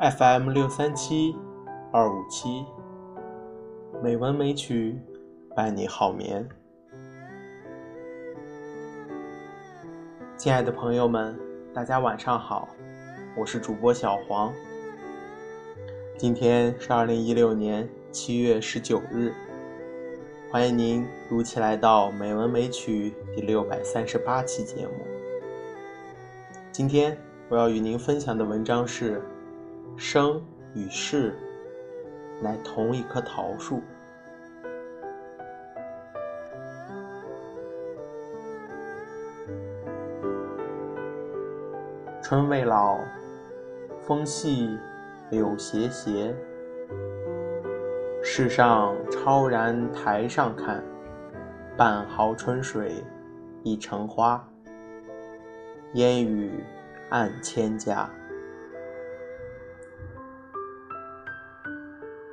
FM 六三七二五七，美文美曲伴你好眠。亲爱的朋友们，大家晚上好，我是主播小黄。今天是二零一六年七月十九日，欢迎您如期来到《美文美曲》第六百三十八期节目。今天我要与您分享的文章是《生与世乃同一棵桃树》。春未老，风细。柳斜斜，世上超然台上看，半壕春水一城花，烟雨暗千家。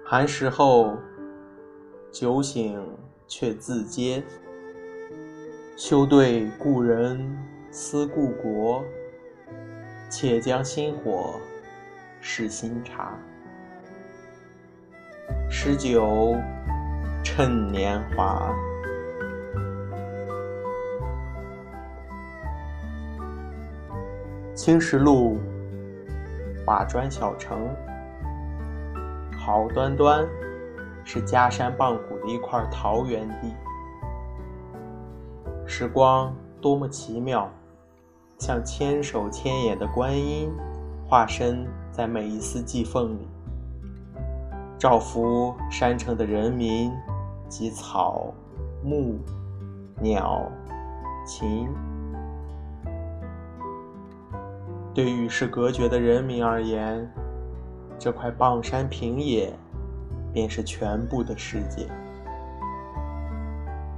寒食后，酒醒却自嗟，休对故人思故国，且将新火。试新茶，诗酒趁年华。青石路，瓦砖小城，好端端是家山傍谷的一块桃源地。时光多么奇妙，像千手千眼的观音化身。在每一丝季风里，照拂山城的人民及草木、鸟、禽。对与世隔绝的人民而言，这块傍山平野便是全部的世界。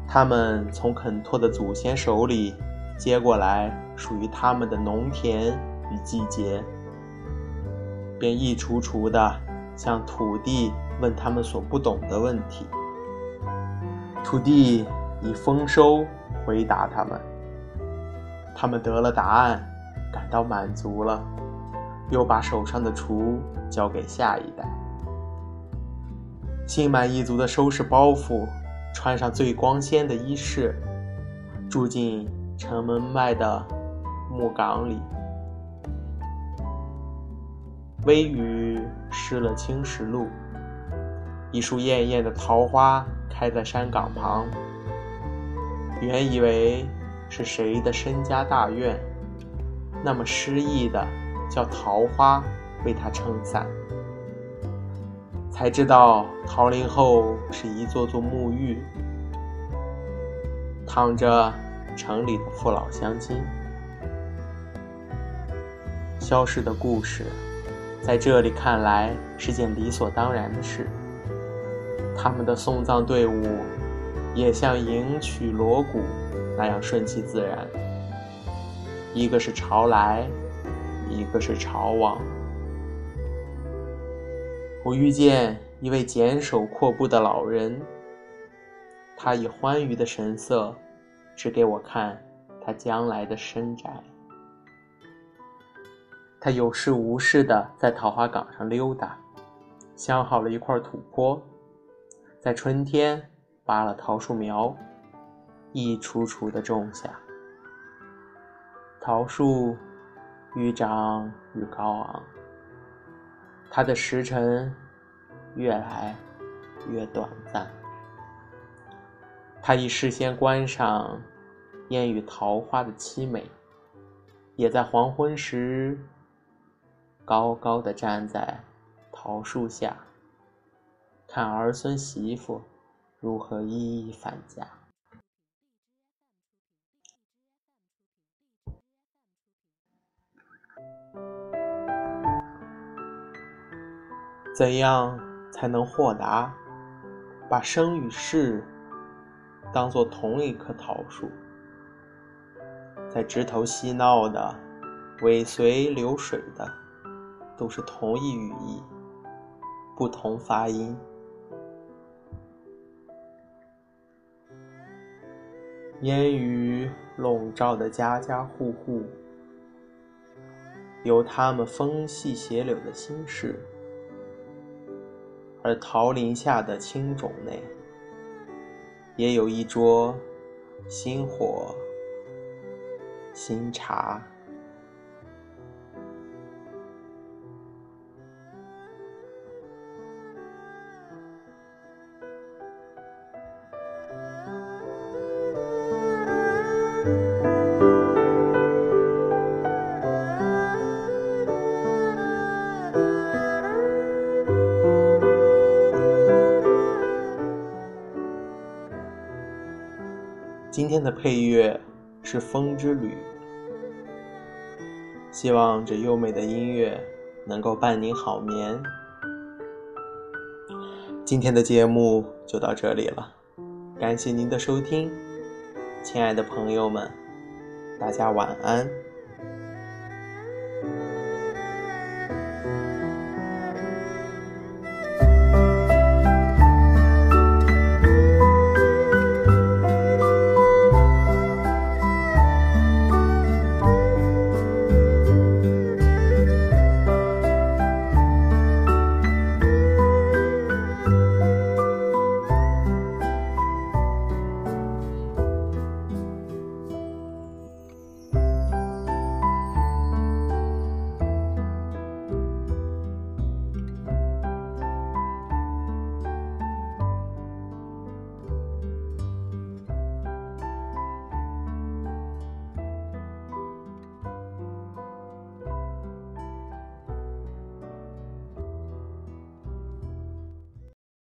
他们从垦拓的祖先手里接过来属于他们的农田与季节。便一锄锄地向土地问他们所不懂的问题，土地以丰收回答他们，他们得了答案，感到满足了，又把手上的锄交给下一代，心满意足地收拾包袱，穿上最光鲜的衣饰，住进城门外的木岗里。微雨湿了青石路，一束艳艳的桃花开在山岗旁。原以为是谁的身家大院，那么诗意的叫桃花为他撑伞，才知道桃林后是一座座沐浴，躺着城里的父老乡亲。消失的故事。在这里看来是件理所当然的事。他们的送葬队伍也像迎娶锣鼓那样顺其自然，一个是潮来，一个是朝往。我遇见一位简手阔步的老人，他以欢愉的神色指给我看他将来的深宅。他有事无事的在桃花岗上溜达，想好了一块土坡，在春天拔了桃树苗，一锄锄的种下。桃树愈长愈高昂，他的时辰越来越短暂。他已事先观赏烟雨桃花的凄美，也在黄昏时。高高的站在桃树下，看儿孙媳妇如何一一返家。怎样才能豁达，把生与世当做同一棵桃树，在枝头嬉闹的，尾随流水的？都是同一语义，不同发音。烟雨笼罩的家家户户，有他们风细斜柳的心事，而桃林下的青冢内，也有一桌新火新茶。今天的配乐是《风之旅》，希望这优美的音乐能够伴您好眠。今天的节目就到这里了，感谢您的收听，亲爱的朋友们，大家晚安。